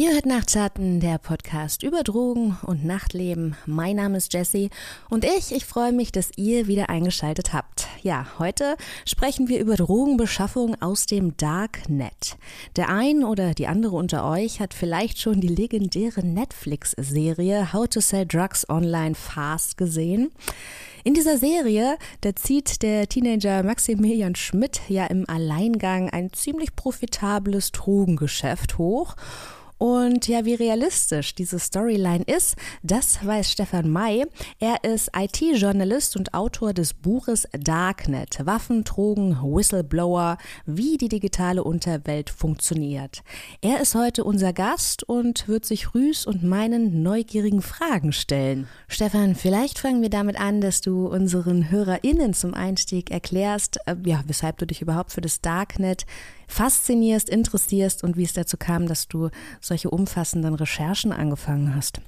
Ihr hört Nachtschatten, der Podcast über Drogen und Nachtleben. Mein Name ist Jessie und ich, ich freue mich, dass ihr wieder eingeschaltet habt. Ja, heute sprechen wir über Drogenbeschaffung aus dem Darknet. Der ein oder die andere unter euch hat vielleicht schon die legendäre Netflix-Serie How to Sell Drugs Online Fast gesehen. In dieser Serie, da zieht der Teenager Maximilian Schmidt ja im Alleingang ein ziemlich profitables Drogengeschäft hoch und ja, wie realistisch diese Storyline ist, das weiß Stefan May. Er ist IT-Journalist und Autor des Buches Darknet, Waffen, Drogen, Whistleblower, wie die digitale Unterwelt funktioniert. Er ist heute unser Gast und wird sich Rüß und meinen neugierigen Fragen stellen. Stefan, vielleicht fangen wir damit an, dass du unseren HörerInnen zum Einstieg erklärst, äh, ja, weshalb du dich überhaupt für das Darknet faszinierst, interessierst und wie es dazu kam, dass du solche umfassenden Recherchen angefangen hast.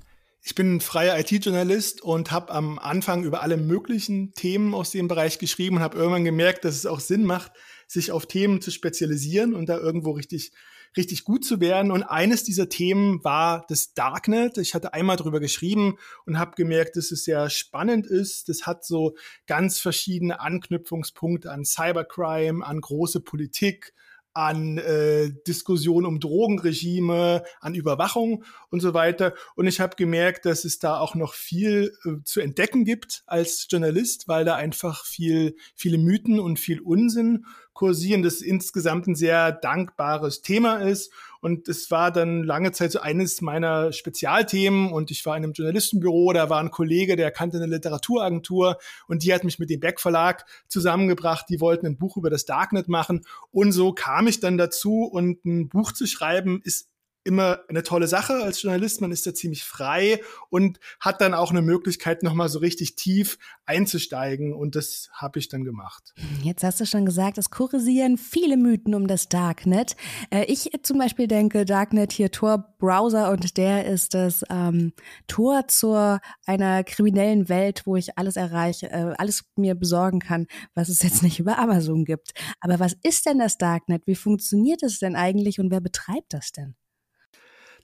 Ich bin freier IT-Journalist und habe am Anfang über alle möglichen Themen aus dem Bereich geschrieben und habe irgendwann gemerkt, dass es auch Sinn macht, sich auf Themen zu spezialisieren und da irgendwo richtig richtig gut zu werden. Und eines dieser Themen war das Darknet. Ich hatte einmal drüber geschrieben und habe gemerkt, dass es sehr spannend ist. Das hat so ganz verschiedene Anknüpfungspunkte an Cybercrime, an große Politik, an äh, Diskussionen um Drogenregime, an Überwachung und so weiter. Und ich habe gemerkt, dass es da auch noch viel äh, zu entdecken gibt als Journalist, weil da einfach viel, viele Mythen und viel Unsinn kursieren, das insgesamt ein sehr dankbares Thema ist. Und es war dann lange Zeit so eines meiner Spezialthemen. Und ich war in einem Journalistenbüro, da war ein Kollege, der kannte eine Literaturagentur und die hat mich mit dem Beck Verlag zusammengebracht. Die wollten ein Buch über das Darknet machen. Und so kam ich dann dazu und ein Buch zu schreiben ist immer eine tolle Sache als Journalist. Man ist da ziemlich frei und hat dann auch eine Möglichkeit, nochmal so richtig tief einzusteigen. Und das habe ich dann gemacht. Jetzt hast du schon gesagt, es kursieren viele Mythen um das Darknet. Äh, ich zum Beispiel denke, Darknet hier Tor-Browser und der ist das ähm, Tor zu einer kriminellen Welt, wo ich alles erreiche, äh, alles mir besorgen kann, was es jetzt nicht über Amazon gibt. Aber was ist denn das Darknet? Wie funktioniert es denn eigentlich und wer betreibt das denn?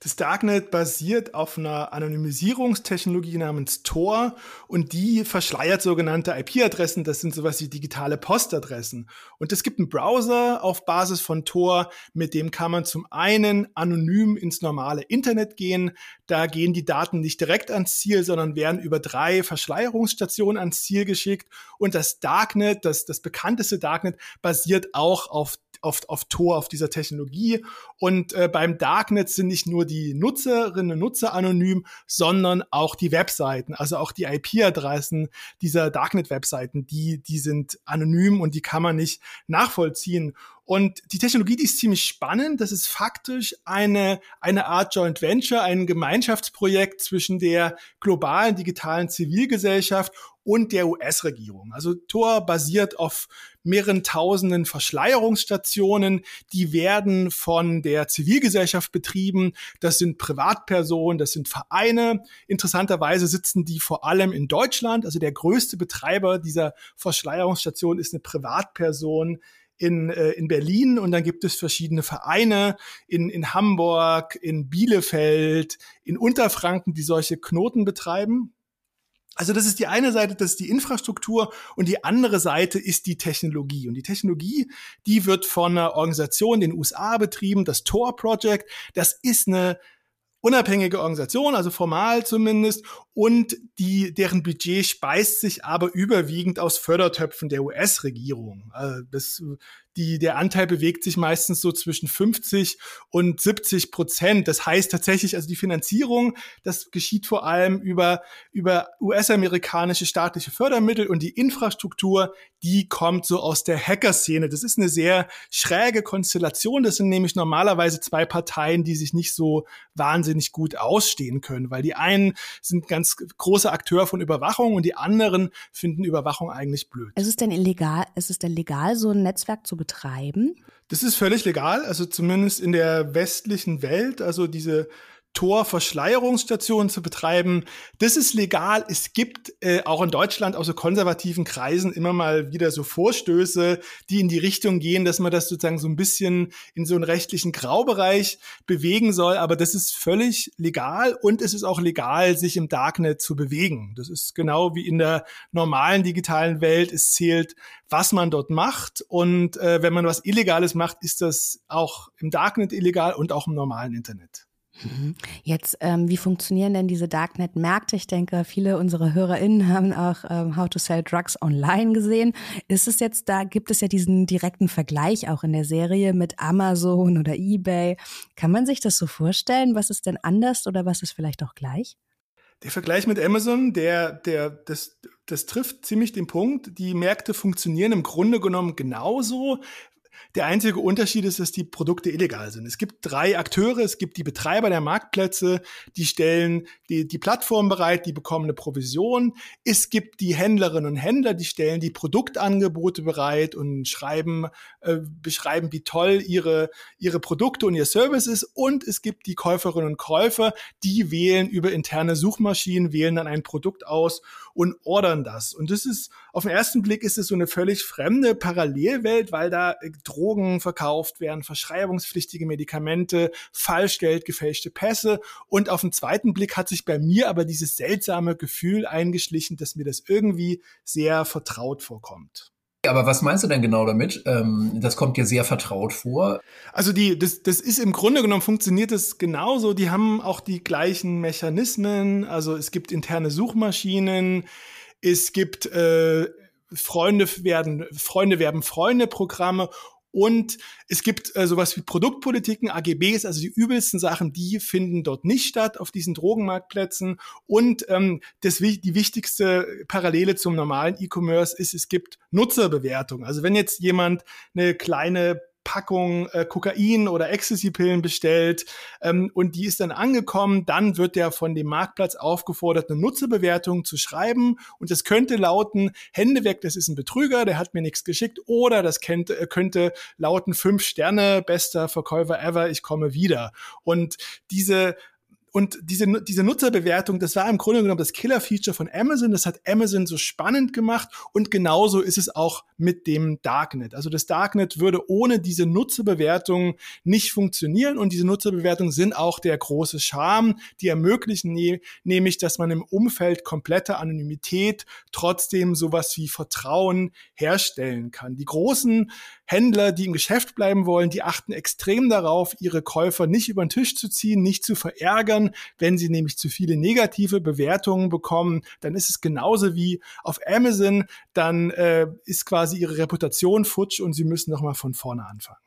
Das Darknet basiert auf einer Anonymisierungstechnologie namens Tor und die verschleiert sogenannte IP-Adressen. Das sind sowas wie digitale Postadressen. Und es gibt einen Browser auf Basis von Tor, mit dem kann man zum einen anonym ins normale Internet gehen. Da gehen die Daten nicht direkt ans Ziel, sondern werden über drei Verschleierungsstationen ans Ziel geschickt. Und das Darknet, das, das bekannteste Darknet, basiert auch auf auf, auf Tor, auf dieser Technologie. Und äh, beim Darknet sind nicht nur die Nutzerinnen und Nutzer anonym, sondern auch die Webseiten, also auch die IP-Adressen dieser Darknet-Webseiten, die, die sind anonym und die kann man nicht nachvollziehen. Und die Technologie, die ist ziemlich spannend. Das ist faktisch eine, eine Art Joint Venture, ein Gemeinschaftsprojekt zwischen der globalen digitalen Zivilgesellschaft und der US-Regierung. Also Tor basiert auf mehreren tausenden Verschleierungsstationen. Die werden von der Zivilgesellschaft betrieben. Das sind Privatpersonen, das sind Vereine. Interessanterweise sitzen die vor allem in Deutschland. Also der größte Betreiber dieser Verschleierungsstation ist eine Privatperson in, äh, in Berlin und dann gibt es verschiedene Vereine in, in Hamburg, in Bielefeld, in Unterfranken, die solche Knoten betreiben. Also das ist die eine Seite, das ist die Infrastruktur und die andere Seite ist die Technologie. Und die Technologie, die wird von einer Organisation in den USA betrieben, das Tor Project. Das ist eine unabhängige Organisation, also formal zumindest, und die, deren Budget speist sich aber überwiegend aus Fördertöpfen der US-Regierung. Also das, die, der Anteil bewegt sich meistens so zwischen 50 und 70 Prozent. Das heißt tatsächlich, also die Finanzierung, das geschieht vor allem über, über US-amerikanische staatliche Fördermittel und die Infrastruktur, die kommt so aus der Hacker-Szene. Das ist eine sehr schräge Konstellation. Das sind nämlich normalerweise zwei Parteien, die sich nicht so wahnsinnig gut ausstehen können, weil die einen sind ganz großer Akteur von Überwachung und die anderen finden Überwachung eigentlich blöd. Ist denn illegal, ist denn legal, so ein Netzwerk zu betreiben? Das ist völlig legal, also zumindest in der westlichen Welt. Also diese Tor-Verschleierungsstationen zu betreiben. Das ist legal. Es gibt äh, auch in Deutschland aus so konservativen Kreisen immer mal wieder so Vorstöße, die in die Richtung gehen, dass man das sozusagen so ein bisschen in so einen rechtlichen Graubereich bewegen soll. Aber das ist völlig legal und es ist auch legal, sich im Darknet zu bewegen. Das ist genau wie in der normalen digitalen Welt. Es zählt, was man dort macht. Und äh, wenn man was Illegales macht, ist das auch im Darknet illegal und auch im normalen Internet. Jetzt, ähm, wie funktionieren denn diese Darknet-Märkte? Ich denke, viele unserer HörerInnen haben auch ähm, How to Sell Drugs Online gesehen. Ist es jetzt, da gibt es ja diesen direkten Vergleich auch in der Serie mit Amazon oder eBay. Kann man sich das so vorstellen? Was ist denn anders oder was ist vielleicht auch gleich? Der Vergleich mit Amazon, der, der, das, das trifft ziemlich den Punkt. Die Märkte funktionieren im Grunde genommen genauso. Der einzige Unterschied ist, dass die Produkte illegal sind. Es gibt drei Akteure. Es gibt die Betreiber der Marktplätze, die stellen die, die Plattform bereit, die bekommen eine Provision. Es gibt die Händlerinnen und Händler, die stellen die Produktangebote bereit und schreiben, äh, beschreiben, wie toll ihre, ihre Produkte und ihr Service ist. Und es gibt die Käuferinnen und Käufer, die wählen über interne Suchmaschinen, wählen dann ein Produkt aus und ordern das. Und das ist, auf den ersten Blick ist es so eine völlig fremde Parallelwelt, weil da äh, Drogen verkauft werden, verschreibungspflichtige Medikamente, Falschgeld, gefälschte Pässe. Und auf den zweiten Blick hat sich bei mir aber dieses seltsame Gefühl eingeschlichen, dass mir das irgendwie sehr vertraut vorkommt. Aber was meinst du denn genau damit? Ähm, das kommt dir sehr vertraut vor. Also die, das, das ist im Grunde genommen funktioniert es genauso. Die haben auch die gleichen Mechanismen. Also es gibt interne Suchmaschinen, es gibt äh, Freunde werden Freunde werben Freunde Programme und es gibt äh, sowas wie Produktpolitiken, AGBs, also die übelsten Sachen, die finden dort nicht statt auf diesen Drogenmarktplätzen. Und ähm, das, die wichtigste Parallele zum normalen E-Commerce ist, es gibt Nutzerbewertung. Also wenn jetzt jemand eine kleine Packung äh, Kokain oder Ecstasy-Pillen bestellt ähm, und die ist dann angekommen, dann wird der von dem Marktplatz aufgefordert, eine Nutzerbewertung zu schreiben und das könnte lauten, Hände weg, das ist ein Betrüger, der hat mir nichts geschickt oder das könnte, äh, könnte lauten, fünf Sterne, bester Verkäufer ever, ich komme wieder. Und diese und diese, diese Nutzerbewertung, das war im Grunde genommen das Killer-Feature von Amazon. Das hat Amazon so spannend gemacht. Und genauso ist es auch mit dem Darknet. Also das Darknet würde ohne diese Nutzerbewertung nicht funktionieren. Und diese Nutzerbewertungen sind auch der große Charme. Die ermöglichen ne nämlich, dass man im Umfeld komplette Anonymität trotzdem sowas wie Vertrauen herstellen kann. Die großen Händler, die im Geschäft bleiben wollen, die achten extrem darauf, ihre Käufer nicht über den Tisch zu ziehen, nicht zu verärgern. Wenn sie nämlich zu viele negative Bewertungen bekommen, dann ist es genauso wie auf Amazon, dann äh, ist quasi ihre Reputation futsch und sie müssen nochmal von vorne anfangen.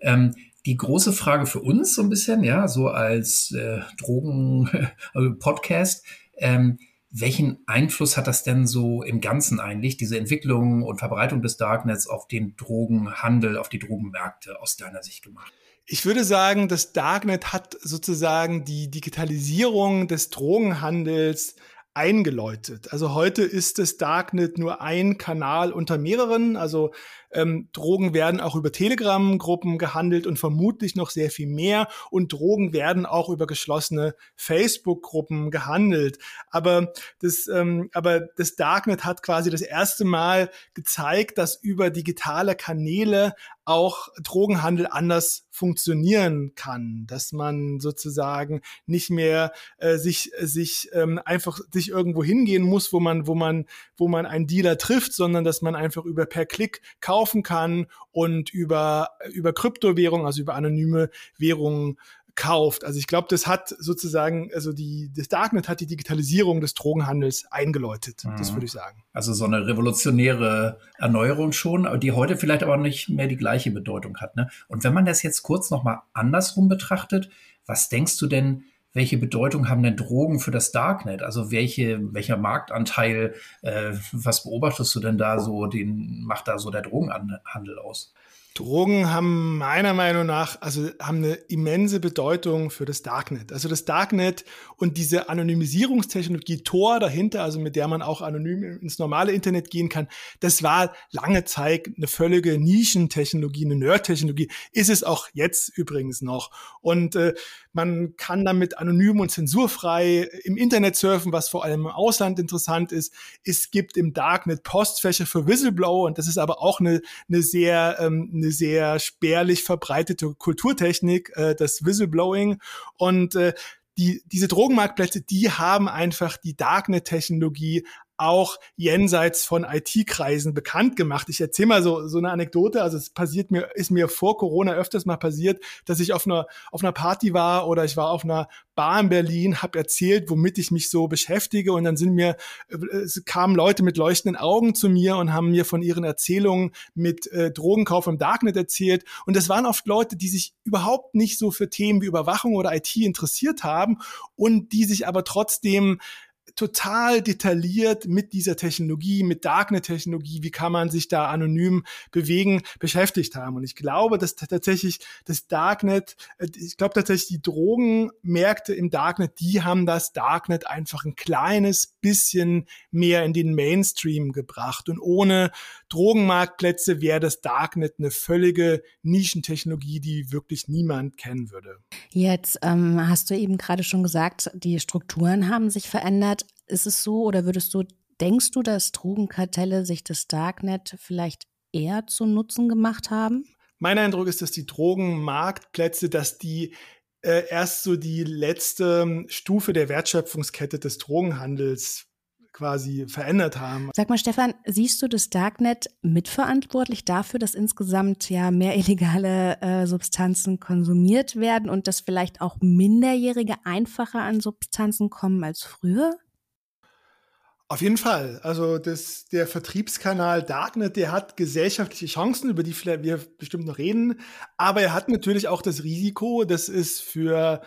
Ähm, die große Frage für uns so ein bisschen, ja, so als äh, Drogen-Podcast, ähm, welchen Einfluss hat das denn so im Ganzen eigentlich, diese Entwicklung und Verbreitung des Darknets auf den Drogenhandel, auf die Drogenmärkte aus deiner Sicht gemacht? Ich würde sagen, das Darknet hat sozusagen die Digitalisierung des Drogenhandels eingeläutet. Also heute ist das Darknet nur ein Kanal unter mehreren. Also ähm, Drogen werden auch über Telegram-Gruppen gehandelt und vermutlich noch sehr viel mehr. Und Drogen werden auch über geschlossene Facebook-Gruppen gehandelt. Aber das, ähm, aber das Darknet hat quasi das erste Mal gezeigt, dass über digitale Kanäle auch Drogenhandel anders funktionieren kann, dass man sozusagen nicht mehr äh, sich sich ähm, einfach sich irgendwo hingehen muss, wo man wo man wo man einen Dealer trifft, sondern dass man einfach über per Klick kauft kaufen kann und über, über Kryptowährungen, also über anonyme Währungen kauft. Also ich glaube, das hat sozusagen, also die, das Darknet hat die Digitalisierung des Drogenhandels eingeläutet. Mhm. Das würde ich sagen. Also so eine revolutionäre Erneuerung schon, die heute vielleicht aber nicht mehr die gleiche Bedeutung hat. Ne? Und wenn man das jetzt kurz nochmal andersrum betrachtet, was denkst du denn, welche Bedeutung haben denn Drogen für das Darknet? Also welche, welcher Marktanteil, äh, was beobachtest du denn da so, den macht da so der Drogenhandel aus? Drogen haben meiner Meinung nach, also haben eine immense Bedeutung für das Darknet. Also das Darknet und diese Anonymisierungstechnologie Tor dahinter, also mit der man auch anonym ins normale Internet gehen kann, das war lange Zeit eine völlige Nischentechnologie, eine Nerd-Technologie, ist es auch jetzt übrigens noch. Und äh, man kann damit anonym und zensurfrei im Internet surfen, was vor allem im Ausland interessant ist. Es gibt im Darknet Postfächer für Whistleblower und das ist aber auch eine, eine sehr ähm, eine sehr spärlich verbreitete Kulturtechnik, äh, das Whistleblowing. Und äh, die, diese Drogenmarktplätze, die haben einfach die Darknet-Technologie auch jenseits von IT-Kreisen bekannt gemacht. Ich erzähle mal so, so eine Anekdote. Also es passiert mir, ist mir vor Corona öfters mal passiert, dass ich auf einer, auf einer Party war oder ich war auf einer Bar in Berlin, habe erzählt, womit ich mich so beschäftige und dann sind mir, es kamen Leute mit leuchtenden Augen zu mir und haben mir von ihren Erzählungen mit äh, Drogenkauf im Darknet erzählt. Und das waren oft Leute, die sich überhaupt nicht so für Themen wie Überwachung oder IT interessiert haben und die sich aber trotzdem total detailliert mit dieser Technologie, mit Darknet-Technologie, wie kann man sich da anonym bewegen, beschäftigt haben. Und ich glaube, dass tatsächlich das Darknet, äh, ich glaube tatsächlich die Drogenmärkte im Darknet, die haben das Darknet einfach ein kleines bisschen mehr in den Mainstream gebracht. Und ohne Drogenmarktplätze wäre das Darknet eine völlige Nischentechnologie, die wirklich niemand kennen würde. Jetzt ähm, hast du eben gerade schon gesagt, die Strukturen haben sich verändert. Ist es so oder würdest du, denkst du, dass Drogenkartelle sich das Darknet vielleicht eher zu Nutzen gemacht haben? Mein Eindruck ist, dass die Drogenmarktplätze, dass die äh, erst so die letzte Stufe der Wertschöpfungskette des Drogenhandels quasi verändert haben. Sag mal, Stefan, siehst du das Darknet mitverantwortlich dafür, dass insgesamt ja mehr illegale äh, Substanzen konsumiert werden und dass vielleicht auch Minderjährige einfacher an Substanzen kommen als früher? Auf jeden Fall. Also das, der Vertriebskanal Darknet, der hat gesellschaftliche Chancen, über die wir bestimmt noch reden. Aber er hat natürlich auch das Risiko, dass es für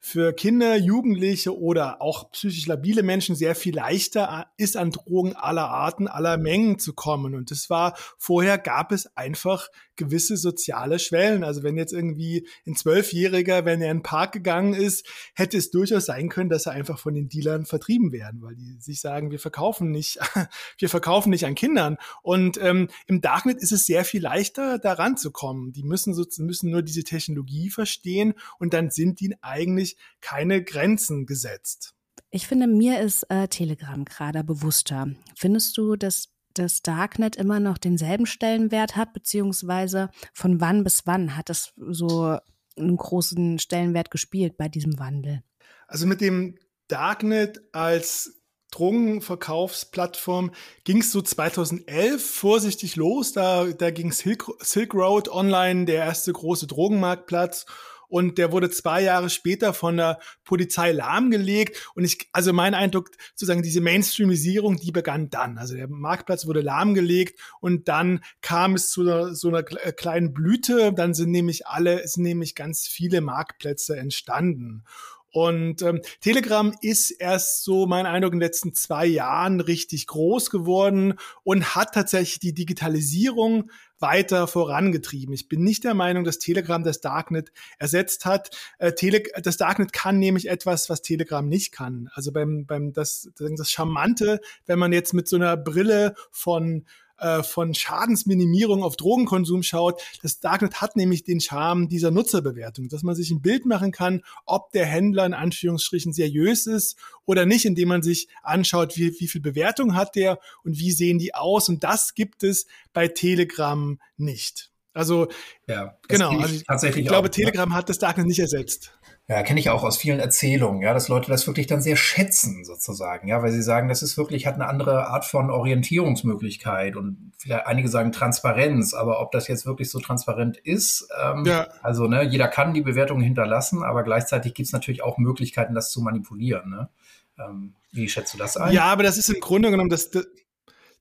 für Kinder, Jugendliche oder auch psychisch labile Menschen sehr viel leichter ist, an Drogen aller Arten, aller Mengen zu kommen. Und das war, vorher gab es einfach gewisse soziale Schwellen. Also wenn jetzt irgendwie ein Zwölfjähriger, wenn er in den Park gegangen ist, hätte es durchaus sein können, dass er einfach von den Dealern vertrieben werden, weil die sich sagen, wir verkaufen nicht, wir verkaufen nicht an Kindern. Und ähm, im Darknet ist es sehr viel leichter, da ranzukommen. Die müssen so, müssen nur diese Technologie verstehen und dann sind ihnen eigentlich keine Grenzen gesetzt. Ich finde, mir ist äh, Telegram gerade bewusster. Findest du, dass das Darknet immer noch denselben Stellenwert hat, beziehungsweise von wann bis wann hat es so einen großen Stellenwert gespielt bei diesem Wandel? Also mit dem Darknet als Drogenverkaufsplattform ging es so 2011 vorsichtig los. Da, da ging Silk, Silk Road online, der erste große Drogenmarktplatz und der wurde zwei Jahre später von der Polizei lahmgelegt. Und ich, also mein Eindruck, sozusagen diese Mainstreamisierung, die begann dann. Also der Marktplatz wurde lahmgelegt und dann kam es zu so einer kleinen Blüte. Dann sind nämlich alle, sind nämlich ganz viele Marktplätze entstanden. Und ähm, Telegram ist erst so, mein Eindruck, in den letzten zwei Jahren richtig groß geworden und hat tatsächlich die Digitalisierung weiter vorangetrieben. Ich bin nicht der Meinung, dass Telegram das Darknet ersetzt hat. Äh, das Darknet kann nämlich etwas, was Telegram nicht kann. Also beim, beim das, das Charmante, wenn man jetzt mit so einer Brille von äh, von Schadensminimierung auf Drogenkonsum schaut. Das Darknet hat nämlich den Charme dieser Nutzerbewertung, dass man sich ein Bild machen kann, ob der Händler in Anführungsstrichen seriös ist oder nicht, indem man sich anschaut, wie, wie viel Bewertung hat der und wie sehen die aus. Und das gibt es bei Telegram nicht. Also ja, genau, also ich, tatsächlich ich glaube, auch, Telegram ja. hat das Darknet nicht ersetzt. Ja, kenne ich auch aus vielen Erzählungen, ja, dass Leute das wirklich dann sehr schätzen, sozusagen, ja, weil sie sagen, das ist wirklich, hat eine andere Art von Orientierungsmöglichkeit und vielleicht einige sagen Transparenz, aber ob das jetzt wirklich so transparent ist, ähm, ja. also, ne, jeder kann die Bewertung hinterlassen, aber gleichzeitig gibt es natürlich auch Möglichkeiten, das zu manipulieren, ne? Ähm, wie schätzt du das ein? Ja, aber das ist im Grunde genommen, das, das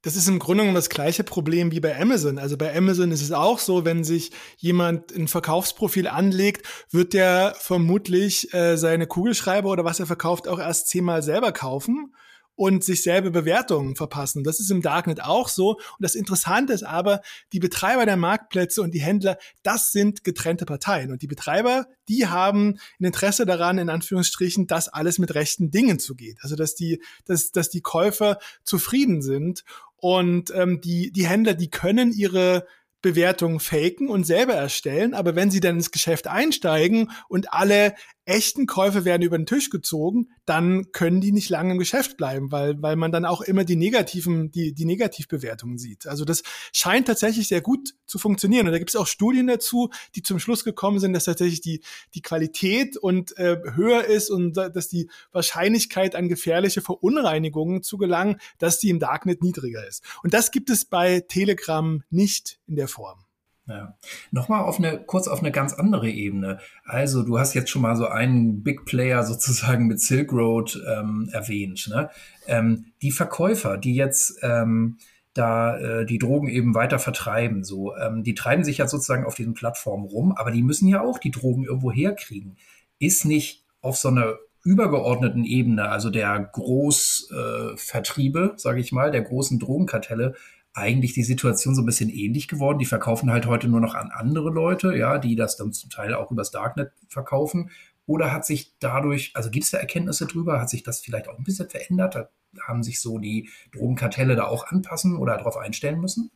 das ist im Grunde genommen das gleiche Problem wie bei Amazon. Also bei Amazon ist es auch so, wenn sich jemand ein Verkaufsprofil anlegt, wird der vermutlich äh, seine Kugelschreiber oder was er verkauft auch erst zehnmal selber kaufen und sich selber Bewertungen verpassen. Das ist im Darknet auch so. Und das Interessante ist aber, die Betreiber der Marktplätze und die Händler, das sind getrennte Parteien. Und die Betreiber, die haben ein Interesse daran, in Anführungsstrichen, dass alles mit rechten Dingen zugeht. Also dass die, dass, dass die Käufer zufrieden sind. Und ähm, die, die Händler, die können ihre Bewertungen faken und selber erstellen, aber wenn sie dann ins Geschäft einsteigen und alle echten Käufe werden über den Tisch gezogen, dann können die nicht lange im Geschäft bleiben, weil, weil man dann auch immer die negativen, die, die Negativbewertungen sieht. Also das scheint tatsächlich sehr gut zu funktionieren. Und da gibt es auch Studien dazu, die zum Schluss gekommen sind, dass tatsächlich die, die Qualität und äh, höher ist und dass die Wahrscheinlichkeit an gefährliche Verunreinigungen zu gelangen, dass die im Darknet niedriger ist. Und das gibt es bei Telegram nicht in der Form. Ja. Nochmal auf eine, kurz auf eine ganz andere Ebene. Also, du hast jetzt schon mal so einen Big Player sozusagen mit Silk Road ähm, erwähnt. Ne? Ähm, die Verkäufer, die jetzt ähm, da äh, die Drogen eben weiter vertreiben, so, ähm, die treiben sich ja sozusagen auf diesen Plattformen rum, aber die müssen ja auch die Drogen irgendwo herkriegen. Ist nicht auf so einer übergeordneten Ebene, also der Großvertriebe, äh, sage ich mal, der großen Drogenkartelle, eigentlich die Situation so ein bisschen ähnlich geworden. Die verkaufen halt heute nur noch an andere Leute, ja, die das dann zum Teil auch übers Darknet verkaufen. Oder hat sich dadurch, also gibt es da Erkenntnisse drüber, hat sich das vielleicht auch ein bisschen verändert? Haben sich so die Drogenkartelle da auch anpassen oder darauf einstellen müssen?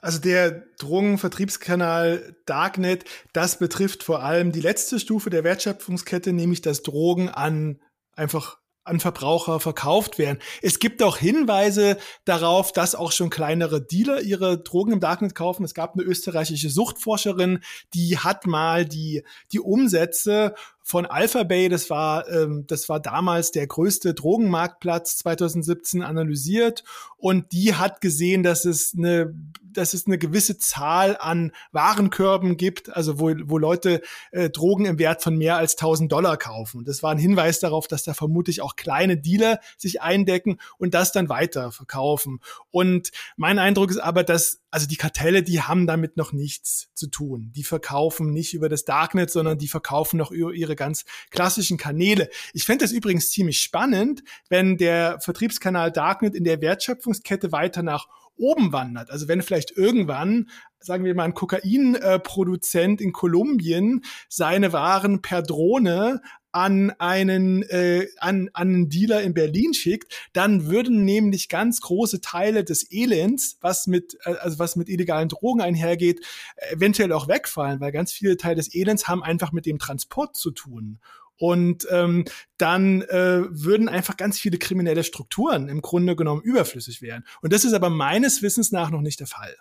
Also der Drogenvertriebskanal Darknet, das betrifft vor allem die letzte Stufe der Wertschöpfungskette, nämlich dass Drogen an einfach an Verbraucher verkauft werden. Es gibt auch Hinweise darauf, dass auch schon kleinere Dealer ihre Drogen im Darknet kaufen. Es gab eine österreichische Suchtforscherin, die hat mal die, die Umsätze von Alphabay, das war, ähm, das war damals der größte Drogenmarktplatz 2017 analysiert und die hat gesehen, dass es eine, dass es eine gewisse Zahl an Warenkörben gibt, also wo, wo Leute äh, Drogen im Wert von mehr als 1000 Dollar kaufen. Das war ein Hinweis darauf, dass da vermutlich auch kleine Dealer sich eindecken und das dann weiter verkaufen. Und mein Eindruck ist aber, dass also die Kartelle, die haben damit noch nichts zu tun. Die verkaufen nicht über das Darknet, sondern die verkaufen noch über ihre ganz klassischen Kanäle. Ich fände das übrigens ziemlich spannend, wenn der Vertriebskanal Darknet in der Wertschöpfungskette weiter nach oben wandert. Also wenn vielleicht irgendwann, sagen wir mal, ein Kokainproduzent in Kolumbien seine Waren per Drohne an einen, äh, an, an einen Dealer in Berlin schickt, dann würden nämlich ganz große Teile des Elends, was mit, äh, also was mit illegalen Drogen einhergeht, eventuell auch wegfallen, weil ganz viele Teile des Elends haben einfach mit dem Transport zu tun. Und ähm, dann äh, würden einfach ganz viele kriminelle Strukturen im Grunde genommen überflüssig werden. Und das ist aber meines Wissens nach noch nicht der Fall.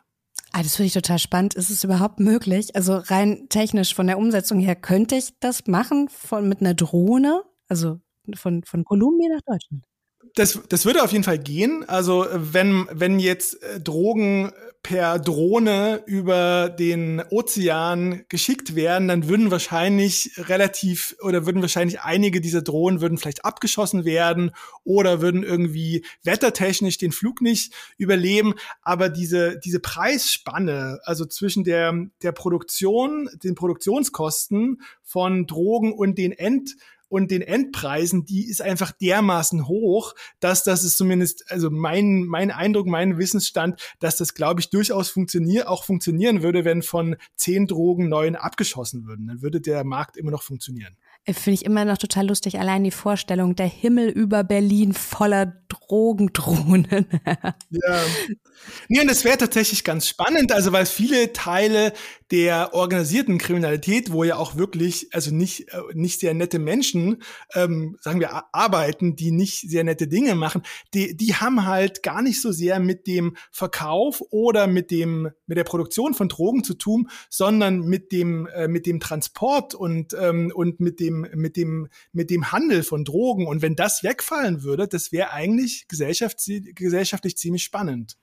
Ah, das finde ich total spannend. Ist es überhaupt möglich? Also rein technisch von der Umsetzung her könnte ich das machen von mit einer Drohne, also von von Kolumbien nach Deutschland. Das, das würde auf jeden Fall gehen. Also wenn, wenn jetzt äh, Drogen per Drohne über den Ozean geschickt werden, dann würden wahrscheinlich relativ oder würden wahrscheinlich einige dieser Drohnen würden vielleicht abgeschossen werden oder würden irgendwie wettertechnisch den Flug nicht überleben. Aber diese, diese Preisspanne, also zwischen der, der Produktion, den Produktionskosten von Drogen und den End und den Endpreisen, die ist einfach dermaßen hoch, dass das ist zumindest, also mein, mein Eindruck, mein Wissensstand, dass das, glaube ich, durchaus funktioniert, auch funktionieren würde, wenn von zehn Drogen neun abgeschossen würden. Dann würde der Markt immer noch funktionieren. Äh, finde ich immer noch total lustig, allein die Vorstellung, der Himmel über Berlin voller Drogendrohnen. ja. Nee, und das wäre tatsächlich ganz spannend, also weil viele Teile der organisierten Kriminalität, wo ja auch wirklich, also nicht, äh, nicht sehr nette Menschen, ähm, sagen wir, arbeiten, die nicht sehr nette Dinge machen, die, die haben halt gar nicht so sehr mit dem Verkauf oder mit dem, mit der Produktion von Drogen zu tun, sondern mit dem, äh, mit dem Transport und, ähm, und mit dem, mit dem, mit dem Handel von Drogen. Und wenn das wegfallen würde, das wäre eigentlich gesellschaftlich ziemlich spannend.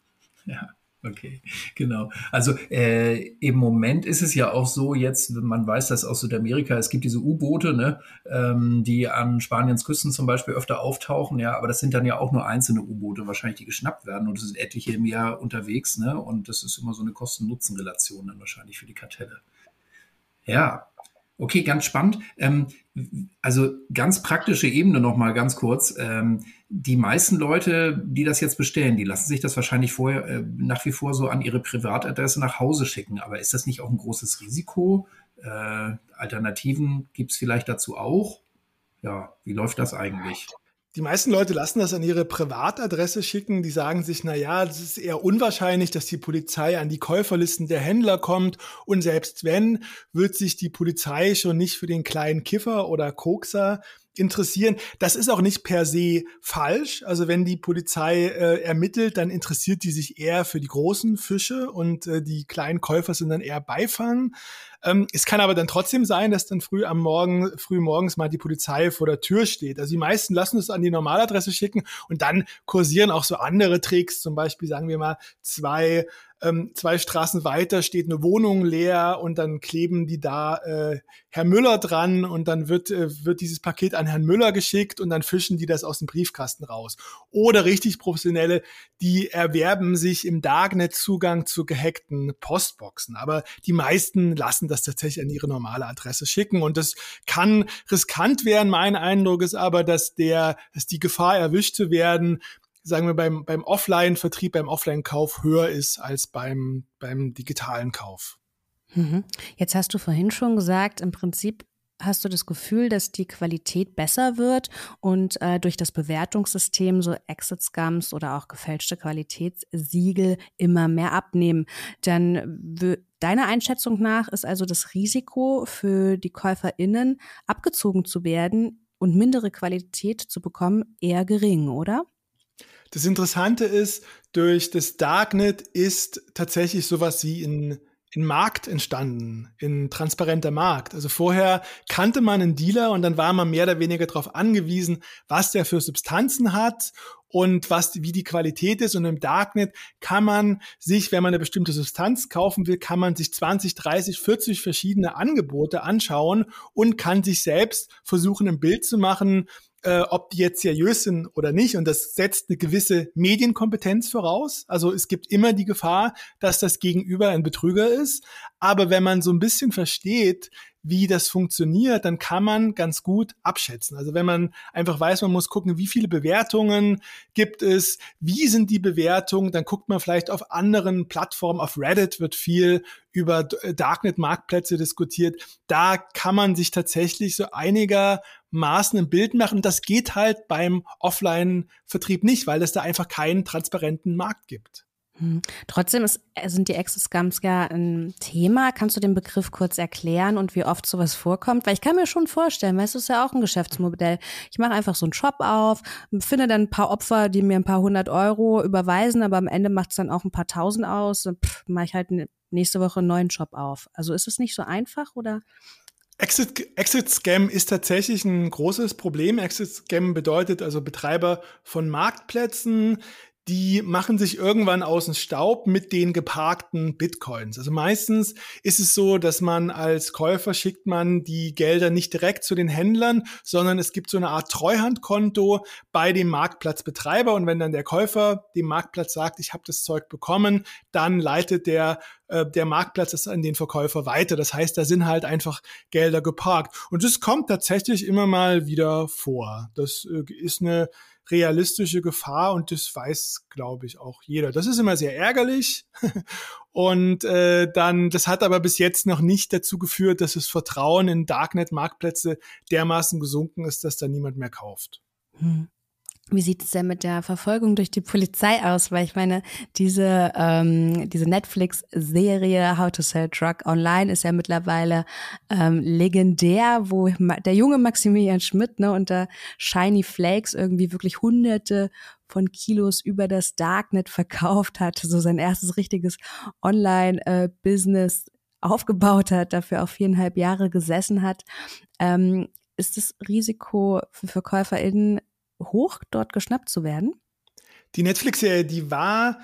Ja. Okay, genau. Also äh, im Moment ist es ja auch so jetzt, man weiß das aus Südamerika, es gibt diese U-Boote, ne, ähm, die an Spaniens Küsten zum Beispiel öfter auftauchen, ja, aber das sind dann ja auch nur einzelne U-Boote wahrscheinlich, die geschnappt werden und es sind etliche im Jahr unterwegs, ne, und das ist immer so eine Kosten-Nutzen-Relation dann wahrscheinlich für die Kartelle. Ja, Okay, ganz spannend. Ähm, also ganz praktische Ebene noch mal ganz kurz. Ähm, die meisten Leute, die das jetzt bestellen, die lassen sich das wahrscheinlich vorher äh, nach wie vor so an ihre Privatadresse nach Hause schicken. Aber ist das nicht auch ein großes Risiko? Äh, Alternativen gibt es vielleicht dazu auch? Ja, wie läuft das eigentlich? Die meisten Leute lassen das an ihre Privatadresse schicken. Die sagen sich, na ja, es ist eher unwahrscheinlich, dass die Polizei an die Käuferlisten der Händler kommt. Und selbst wenn, wird sich die Polizei schon nicht für den kleinen Kiffer oder Kokser interessieren. Das ist auch nicht per se falsch. Also wenn die Polizei äh, ermittelt, dann interessiert die sich eher für die großen Fische und äh, die kleinen Käufer sind dann eher Beifang. Ähm, es kann aber dann trotzdem sein, dass dann früh am Morgen, früh morgens mal die Polizei vor der Tür steht. Also die meisten lassen es an die Normaladresse schicken und dann kursieren auch so andere Tricks. Zum Beispiel sagen wir mal zwei ähm, zwei Straßen weiter steht eine Wohnung leer und dann kleben die da äh, Herr Müller dran und dann wird, äh, wird dieses Paket an Herrn Müller geschickt und dann fischen die das aus dem Briefkasten raus. Oder richtig professionelle, die erwerben sich im Darknet Zugang zu gehackten Postboxen. Aber die meisten lassen das tatsächlich an ihre normale Adresse schicken und das kann riskant werden. Mein Eindruck ist aber, dass der, dass die Gefahr erwischt zu werden, sagen wir, beim, beim Offline-Vertrieb, beim Offline-Kauf höher ist als beim, beim digitalen Kauf. Mhm. Jetzt hast du vorhin schon gesagt, im Prinzip hast du das Gefühl, dass die Qualität besser wird und äh, durch das Bewertungssystem so Exit-Scums oder auch gefälschte Qualitätssiegel immer mehr abnehmen. Dann deiner Einschätzung nach ist also das Risiko für die KäuferInnen abgezogen zu werden und mindere Qualität zu bekommen eher gering, oder? Das Interessante ist, durch das Darknet ist tatsächlich sowas wie ein, ein Markt entstanden, ein transparenter Markt. Also vorher kannte man einen Dealer und dann war man mehr oder weniger darauf angewiesen, was der für Substanzen hat und was, wie die Qualität ist. Und im Darknet kann man sich, wenn man eine bestimmte Substanz kaufen will, kann man sich 20, 30, 40 verschiedene Angebote anschauen und kann sich selbst versuchen, ein Bild zu machen, äh, ob die jetzt seriös sind oder nicht. Und das setzt eine gewisse Medienkompetenz voraus. Also es gibt immer die Gefahr, dass das Gegenüber ein Betrüger ist. Aber wenn man so ein bisschen versteht, wie das funktioniert, dann kann man ganz gut abschätzen. Also wenn man einfach weiß, man muss gucken, wie viele Bewertungen gibt es, wie sind die Bewertungen, dann guckt man vielleicht auf anderen Plattformen, auf Reddit wird viel über Darknet-Marktplätze diskutiert. Da kann man sich tatsächlich so einigermaßen ein Bild machen. Das geht halt beim Offline-Vertrieb nicht, weil es da einfach keinen transparenten Markt gibt. Hm. Trotzdem ist, äh, sind die Exoscams ja ein Thema. Kannst du den Begriff kurz erklären und wie oft sowas vorkommt? Weil ich kann mir schon vorstellen, weißt du, ist ja auch ein Geschäftsmodell. Ich mache einfach so einen Shop auf, finde dann ein paar Opfer, die mir ein paar hundert Euro überweisen, aber am Ende macht es dann auch ein paar tausend aus. mache ich halt nächste Woche einen neuen Shop auf. Also ist es nicht so einfach oder? Exit, Exit Scam ist tatsächlich ein großes Problem. Exit Scam bedeutet also Betreiber von Marktplätzen, die machen sich irgendwann aus dem Staub mit den geparkten Bitcoins. Also meistens ist es so, dass man als Käufer schickt man die Gelder nicht direkt zu den Händlern, sondern es gibt so eine Art Treuhandkonto bei dem Marktplatzbetreiber und wenn dann der Käufer dem Marktplatz sagt, ich habe das Zeug bekommen, dann leitet der äh, der Marktplatz es an den Verkäufer weiter. Das heißt, da sind halt einfach Gelder geparkt und das kommt tatsächlich immer mal wieder vor. Das äh, ist eine realistische Gefahr und das weiß, glaube ich, auch jeder. Das ist immer sehr ärgerlich und äh, dann, das hat aber bis jetzt noch nicht dazu geführt, dass das Vertrauen in Darknet-Marktplätze dermaßen gesunken ist, dass da niemand mehr kauft. Hm. Wie sieht es denn mit der Verfolgung durch die Polizei aus? Weil ich meine, diese, ähm, diese Netflix-Serie How to Sell Drug Online ist ja mittlerweile ähm, legendär, wo der junge Maximilian Schmidt ne, unter Shiny Flakes irgendwie wirklich hunderte von Kilos über das Darknet verkauft hat, so sein erstes richtiges Online-Business äh, aufgebaut hat, dafür auch viereinhalb Jahre gesessen hat. Ähm, ist das Risiko für VerkäuferInnen hoch, dort geschnappt zu werden? Die Netflix-Serie, die war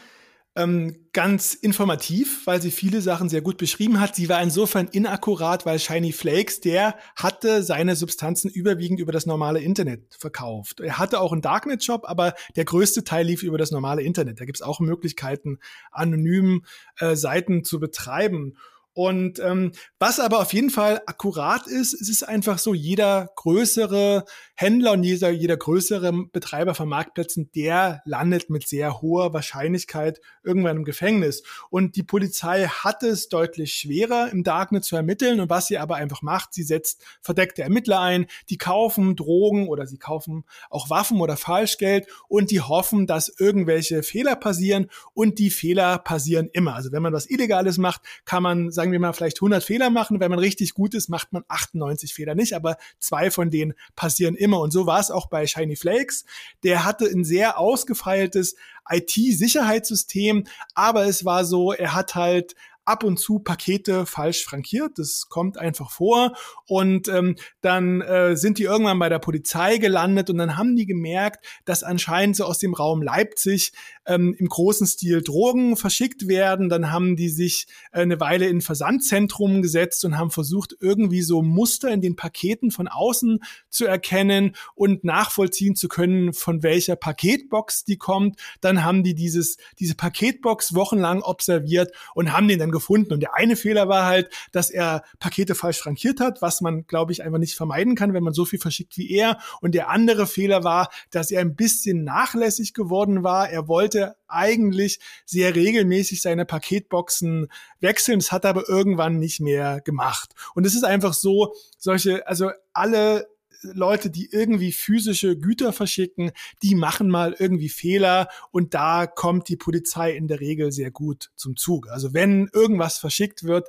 ähm, ganz informativ, weil sie viele Sachen sehr gut beschrieben hat. Sie war insofern inakkurat, weil Shiny Flakes, der hatte seine Substanzen überwiegend über das normale Internet verkauft. Er hatte auch einen Darknet-Shop, aber der größte Teil lief über das normale Internet. Da gibt es auch Möglichkeiten, anonym äh, Seiten zu betreiben. Und ähm, was aber auf jeden Fall akkurat ist, es ist einfach so, jeder größere Händler und jeder, jeder größere Betreiber von Marktplätzen, der landet mit sehr hoher Wahrscheinlichkeit irgendwann im Gefängnis. Und die Polizei hat es deutlich schwerer, im Darknet zu ermitteln. Und was sie aber einfach macht, sie setzt verdeckte Ermittler ein, die kaufen Drogen oder sie kaufen auch Waffen oder Falschgeld und die hoffen, dass irgendwelche Fehler passieren und die Fehler passieren immer. Also wenn man was Illegales macht, kann man, sagen wir mal, vielleicht 100 Fehler machen. Wenn man richtig gut ist, macht man 98 Fehler nicht, aber zwei von denen passieren immer. Und so war es auch bei Shiny Flakes. Der hatte ein sehr ausgefeiltes IT-Sicherheitssystem, aber es war so, er hat halt ab und zu Pakete falsch frankiert. Das kommt einfach vor. Und ähm, dann äh, sind die irgendwann bei der Polizei gelandet und dann haben die gemerkt, dass anscheinend so aus dem Raum Leipzig ähm, im großen Stil Drogen verschickt werden. Dann haben die sich äh, eine Weile in Versandzentrum gesetzt und haben versucht, irgendwie so Muster in den Paketen von außen zu erkennen und nachvollziehen zu können, von welcher Paketbox die kommt. Dann haben die dieses, diese Paketbox wochenlang observiert und haben den dann gefunden. Und der eine Fehler war halt, dass er Pakete falsch frankiert hat, was man, glaube ich, einfach nicht vermeiden kann, wenn man so viel verschickt wie er. Und der andere Fehler war, dass er ein bisschen nachlässig geworden war. Er wollte eigentlich sehr regelmäßig seine Paketboxen wechseln. Das hat er aber irgendwann nicht mehr gemacht. Und es ist einfach so, solche, also alle Leute, die irgendwie physische Güter verschicken, die machen mal irgendwie Fehler und da kommt die Polizei in der Regel sehr gut zum Zug. Also wenn irgendwas verschickt wird,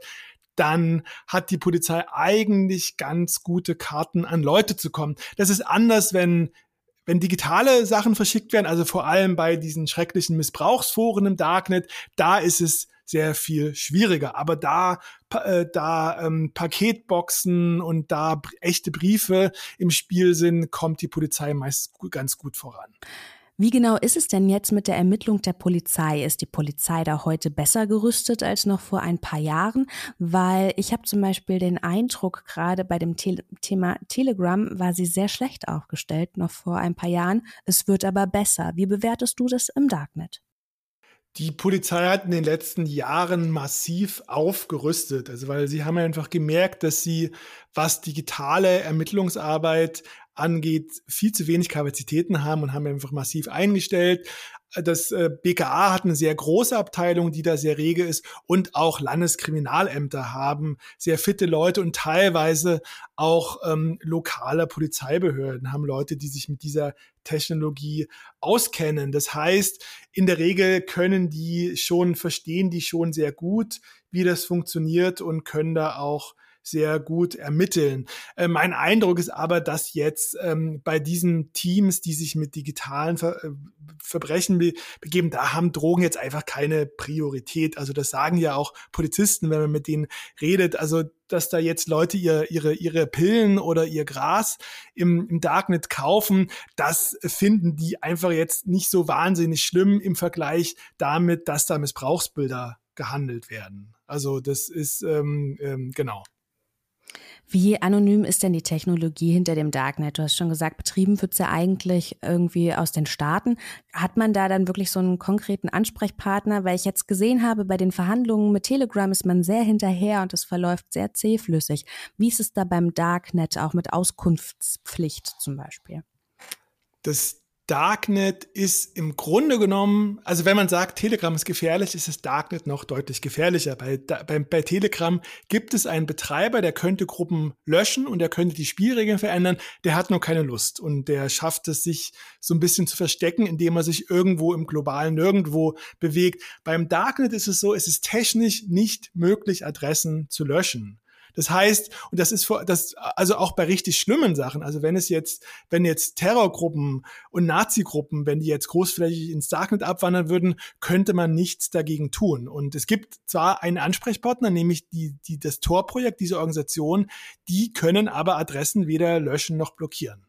dann hat die Polizei eigentlich ganz gute Karten an Leute zu kommen. Das ist anders, wenn wenn digitale Sachen verschickt werden, also vor allem bei diesen schrecklichen Missbrauchsforen im Darknet, da ist es sehr viel schwieriger. Aber da, äh, da ähm, Paketboxen und da echte Briefe im Spiel sind, kommt die Polizei meist ganz gut voran. Wie genau ist es denn jetzt mit der Ermittlung der Polizei? Ist die Polizei da heute besser gerüstet als noch vor ein paar Jahren? Weil ich habe zum Beispiel den Eindruck, gerade bei dem Te Thema Telegram war sie sehr schlecht aufgestellt noch vor ein paar Jahren. Es wird aber besser. Wie bewertest du das im Darknet? Die Polizei hat in den letzten Jahren massiv aufgerüstet, also weil sie haben einfach gemerkt, dass sie, was digitale Ermittlungsarbeit angeht, viel zu wenig Kapazitäten haben und haben einfach massiv eingestellt. Das äh, BKA hat eine sehr große Abteilung, die da sehr rege ist und auch Landeskriminalämter haben sehr fitte Leute und teilweise auch ähm, lokale Polizeibehörden haben Leute, die sich mit dieser Technologie auskennen. Das heißt, in der Regel können die schon, verstehen die schon sehr gut, wie das funktioniert und können da auch sehr gut ermitteln. Äh, mein Eindruck ist aber, dass jetzt ähm, bei diesen Teams, die sich mit digitalen Ver äh, Verbrechen be begeben, da haben Drogen jetzt einfach keine Priorität. Also das sagen ja auch Polizisten, wenn man mit denen redet. Also dass da jetzt Leute ihr, ihre, ihre Pillen oder ihr Gras im, im Darknet kaufen, das finden die einfach jetzt nicht so wahnsinnig schlimm im Vergleich damit, dass da Missbrauchsbilder gehandelt werden. Also das ist ähm, ähm, genau. Wie anonym ist denn die Technologie hinter dem Darknet? Du hast schon gesagt, betrieben wird ja eigentlich irgendwie aus den Staaten. Hat man da dann wirklich so einen konkreten Ansprechpartner? Weil ich jetzt gesehen habe, bei den Verhandlungen mit Telegram ist man sehr hinterher und es verläuft sehr zähflüssig. Wie ist es da beim Darknet, auch mit Auskunftspflicht zum Beispiel? Das Darknet ist im Grunde genommen, also wenn man sagt, Telegram ist gefährlich, ist das Darknet noch deutlich gefährlicher. Bei, bei, bei Telegram gibt es einen Betreiber, der könnte Gruppen löschen und der könnte die Spielregeln verändern, der hat nur keine Lust und der schafft es, sich so ein bisschen zu verstecken, indem er sich irgendwo im globalen Nirgendwo bewegt. Beim Darknet ist es so, es ist technisch nicht möglich, Adressen zu löschen. Das heißt, und das ist vor, das, also auch bei richtig schlimmen Sachen, also wenn es jetzt, wenn jetzt Terrorgruppen und Nazi-Gruppen, wenn die jetzt großflächig ins Darknet abwandern würden, könnte man nichts dagegen tun. Und es gibt zwar einen Ansprechpartner, nämlich die, die, das Tor-Projekt, diese Organisation, die können aber Adressen weder löschen noch blockieren.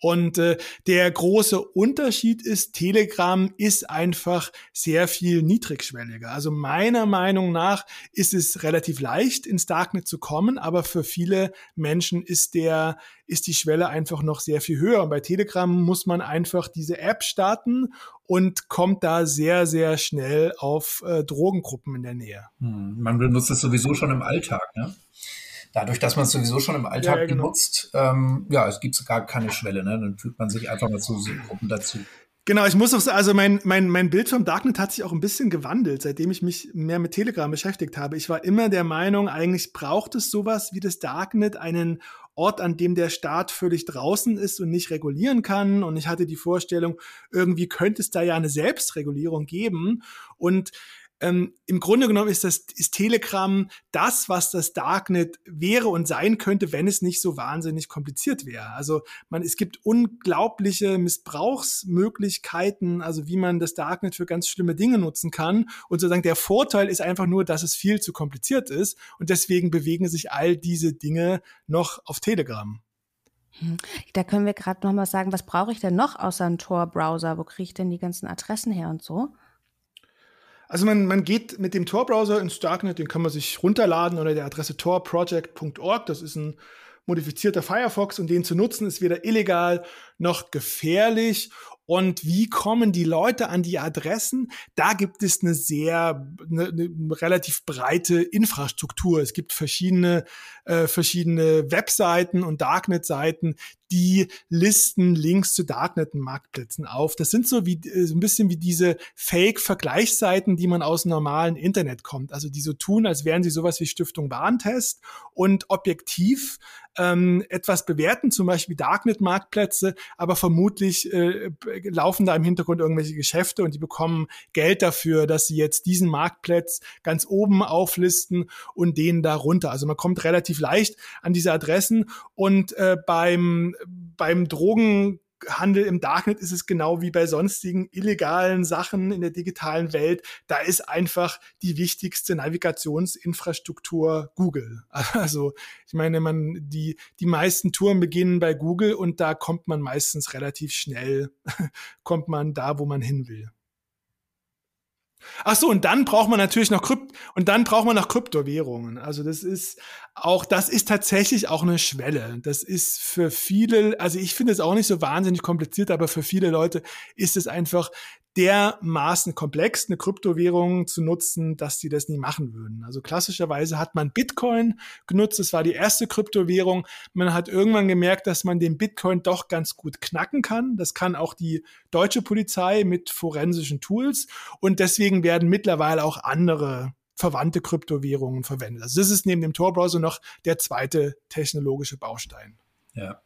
Und äh, der große Unterschied ist, Telegram ist einfach sehr viel niedrigschwelliger. Also meiner Meinung nach ist es relativ leicht, ins Darknet zu kommen, aber für viele Menschen ist der ist die Schwelle einfach noch sehr viel höher. Und bei Telegram muss man einfach diese App starten und kommt da sehr, sehr schnell auf äh, Drogengruppen in der Nähe. Hm, man benutzt es sowieso schon im Alltag, ne? Dadurch, dass man es sowieso schon im Alltag ja, ja, genau. benutzt, ähm, ja, es gibt gar keine Schwelle, ne? Dann fügt man sich einfach mal zu so Gruppen dazu. Genau, ich muss auch sagen, also mein, mein, mein Bild vom Darknet hat sich auch ein bisschen gewandelt, seitdem ich mich mehr mit Telegram beschäftigt habe. Ich war immer der Meinung, eigentlich braucht es sowas wie das Darknet, einen Ort, an dem der Staat völlig draußen ist und nicht regulieren kann. Und ich hatte die Vorstellung, irgendwie könnte es da ja eine Selbstregulierung geben. Und ähm, Im Grunde genommen ist das ist Telegram das, was das Darknet wäre und sein könnte, wenn es nicht so wahnsinnig kompliziert wäre. Also man, es gibt unglaubliche Missbrauchsmöglichkeiten, also wie man das Darknet für ganz schlimme Dinge nutzen kann. Und sozusagen der Vorteil ist einfach nur, dass es viel zu kompliziert ist. Und deswegen bewegen sich all diese Dinge noch auf Telegram. Hm. Da können wir gerade noch mal sagen, was brauche ich denn noch außer einem Tor-Browser? Wo kriege ich denn die ganzen Adressen her und so? Also man, man geht mit dem Tor-Browser ins Darknet, den kann man sich runterladen unter der Adresse torproject.org. Das ist ein modifizierter Firefox und den zu nutzen ist weder illegal noch gefährlich. Und wie kommen die Leute an die Adressen? Da gibt es eine sehr, eine, eine relativ breite Infrastruktur. Es gibt verschiedene, äh, verschiedene Webseiten und Darknet-Seiten, die listen Links zu Darknet-Marktplätzen auf. Das sind so wie äh, so ein bisschen wie diese Fake-Vergleichsseiten, die man aus normalen Internet kommt. Also die so tun, als wären sie sowas wie Stiftung Warentest und objektiv ähm, etwas bewerten, zum Beispiel Darknet-Marktplätze, aber vermutlich äh, laufen da im Hintergrund irgendwelche Geschäfte und die bekommen Geld dafür, dass sie jetzt diesen Marktplatz ganz oben auflisten und den da runter. Also man kommt relativ leicht an diese Adressen und äh, beim, beim Drogen Handel im Darknet ist es genau wie bei sonstigen illegalen Sachen in der digitalen Welt. Da ist einfach die wichtigste Navigationsinfrastruktur Google. Also ich meine, man die die meisten Touren beginnen bei Google und da kommt man meistens relativ schnell kommt man da, wo man hin will. Ach so, und dann braucht man natürlich noch Krypt und dann braucht man noch Kryptowährungen. Also das ist auch, das ist tatsächlich auch eine Schwelle. Das ist für viele, also ich finde es auch nicht so wahnsinnig kompliziert, aber für viele Leute ist es einfach dermaßen komplex, eine Kryptowährung zu nutzen, dass die das nie machen würden. Also klassischerweise hat man Bitcoin genutzt, das war die erste Kryptowährung. Man hat irgendwann gemerkt, dass man den Bitcoin doch ganz gut knacken kann. Das kann auch die deutsche Polizei mit forensischen Tools und deswegen werden mittlerweile auch andere verwandte Kryptowährungen verwendet. Also das ist neben dem Tor-Browser noch der zweite technologische Baustein. Ja.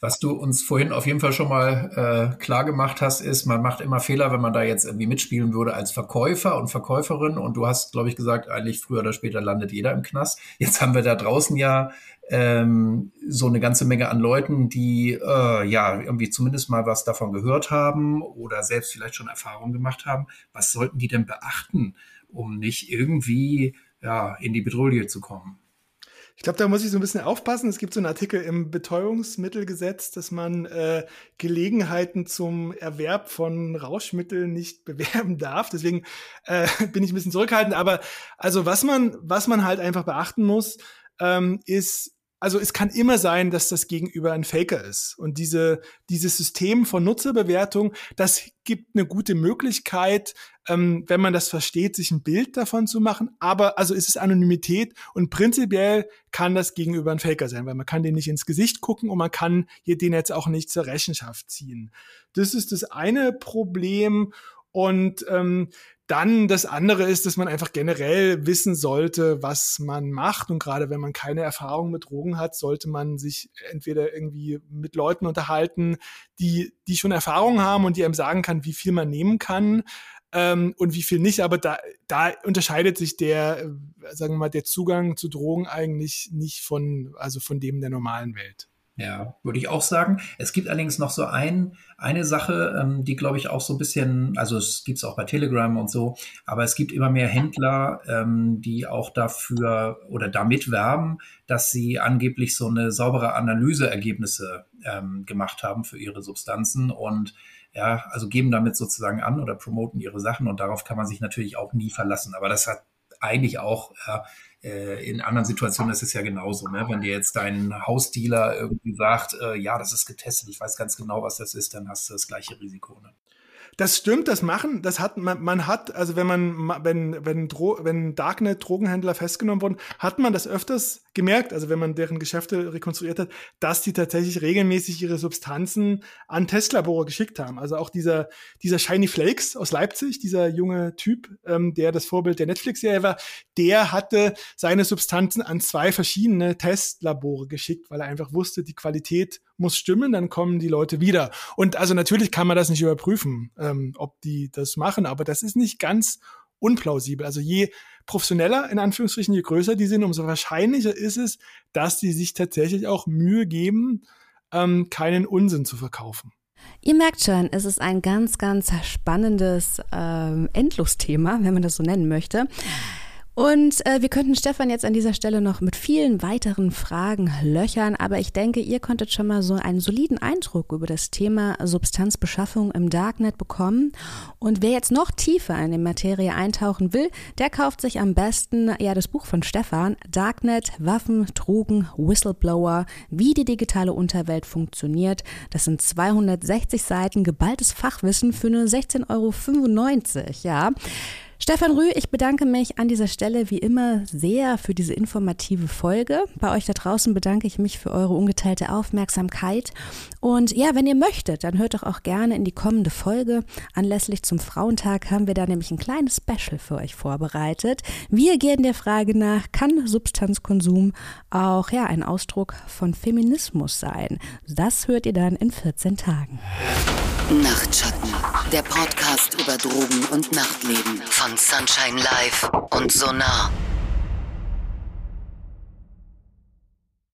Was du uns vorhin auf jeden Fall schon mal äh, klar gemacht hast, ist, man macht immer Fehler, wenn man da jetzt irgendwie mitspielen würde als Verkäufer und Verkäuferin. Und du hast, glaube ich, gesagt, eigentlich früher oder später landet jeder im Knast. Jetzt haben wir da draußen ja ähm, so eine ganze Menge an Leuten, die äh, ja irgendwie zumindest mal was davon gehört haben oder selbst vielleicht schon Erfahrungen gemacht haben. Was sollten die denn beachten, um nicht irgendwie ja, in die Bedrohung zu kommen? Ich glaube, da muss ich so ein bisschen aufpassen. Es gibt so einen Artikel im Betäubungsmittelgesetz, dass man äh, Gelegenheiten zum Erwerb von Rauschmitteln nicht bewerben darf. Deswegen äh, bin ich ein bisschen zurückhaltend. Aber also was man, was man halt einfach beachten muss, ähm, ist also es kann immer sein, dass das Gegenüber ein Faker ist. Und diese, dieses System von Nutzerbewertung, das gibt eine gute Möglichkeit, ähm, wenn man das versteht, sich ein Bild davon zu machen. Aber also ist es Anonymität und prinzipiell kann das Gegenüber ein Faker sein, weil man kann den nicht ins Gesicht gucken und man kann den jetzt auch nicht zur Rechenschaft ziehen. Das ist das eine Problem. Und ähm, dann das andere ist, dass man einfach generell wissen sollte, was man macht. Und gerade wenn man keine Erfahrung mit Drogen hat, sollte man sich entweder irgendwie mit Leuten unterhalten, die, die schon Erfahrung haben und die einem sagen kann, wie viel man nehmen kann ähm, und wie viel nicht. Aber da, da unterscheidet sich der, äh, sagen wir mal, der Zugang zu Drogen eigentlich nicht von, also von dem der normalen Welt. Ja, würde ich auch sagen. Es gibt allerdings noch so ein, eine Sache, ähm, die glaube ich auch so ein bisschen, also es gibt es auch bei Telegram und so, aber es gibt immer mehr Händler, ähm, die auch dafür oder damit werben, dass sie angeblich so eine saubere Analyseergebnisse ähm, gemacht haben für ihre Substanzen und ja, also geben damit sozusagen an oder promoten ihre Sachen und darauf kann man sich natürlich auch nie verlassen. Aber das hat eigentlich auch ja, äh, in anderen Situationen ist es ja genauso. Ne? Wenn dir jetzt dein Hausdealer irgendwie sagt, äh, ja, das ist getestet, ich weiß ganz genau, was das ist, dann hast du das gleiche Risiko. Ne? Das stimmt, das machen, das hat man, man hat, also wenn man, wenn, wenn, Dro wenn Darknet Drogenhändler festgenommen wurden, hat man das öfters gemerkt, also wenn man deren Geschäfte rekonstruiert hat, dass die tatsächlich regelmäßig ihre Substanzen an Testlabore geschickt haben. Also auch dieser, dieser Shiny Flakes aus Leipzig, dieser junge Typ, ähm, der das Vorbild der Netflix-Serie war, der hatte seine Substanzen an zwei verschiedene Testlabore geschickt, weil er einfach wusste, die Qualität muss stimmen, dann kommen die Leute wieder. Und also natürlich kann man das nicht überprüfen, ähm, ob die das machen, aber das ist nicht ganz unplausibel. Also je professioneller, in Anführungsstrichen, je größer die sind, umso wahrscheinlicher ist es, dass die sich tatsächlich auch Mühe geben, ähm, keinen Unsinn zu verkaufen. Ihr merkt schon, es ist ein ganz, ganz spannendes ähm, Endlosthema, wenn man das so nennen möchte. Und äh, wir könnten Stefan jetzt an dieser Stelle noch mit vielen weiteren Fragen löchern, aber ich denke, ihr konntet schon mal so einen soliden Eindruck über das Thema Substanzbeschaffung im Darknet bekommen. Und wer jetzt noch tiefer in die Materie eintauchen will, der kauft sich am besten ja das Buch von Stefan, Darknet, Waffen, Drogen, Whistleblower, wie die digitale Unterwelt funktioniert. Das sind 260 Seiten geballtes Fachwissen für nur 16,95 Euro. Ja. Stefan Rüh, ich bedanke mich an dieser Stelle wie immer sehr für diese informative Folge. Bei euch da draußen bedanke ich mich für eure ungeteilte Aufmerksamkeit. Und ja, wenn ihr möchtet, dann hört doch auch gerne in die kommende Folge. Anlässlich zum Frauentag haben wir da nämlich ein kleines Special für euch vorbereitet. Wir gehen der Frage nach, kann Substanzkonsum auch ja ein Ausdruck von Feminismus sein? Das hört ihr dann in 14 Tagen. Nachtschatten, der Podcast über Drogen und Nachtleben Sunshine Live und Sonar.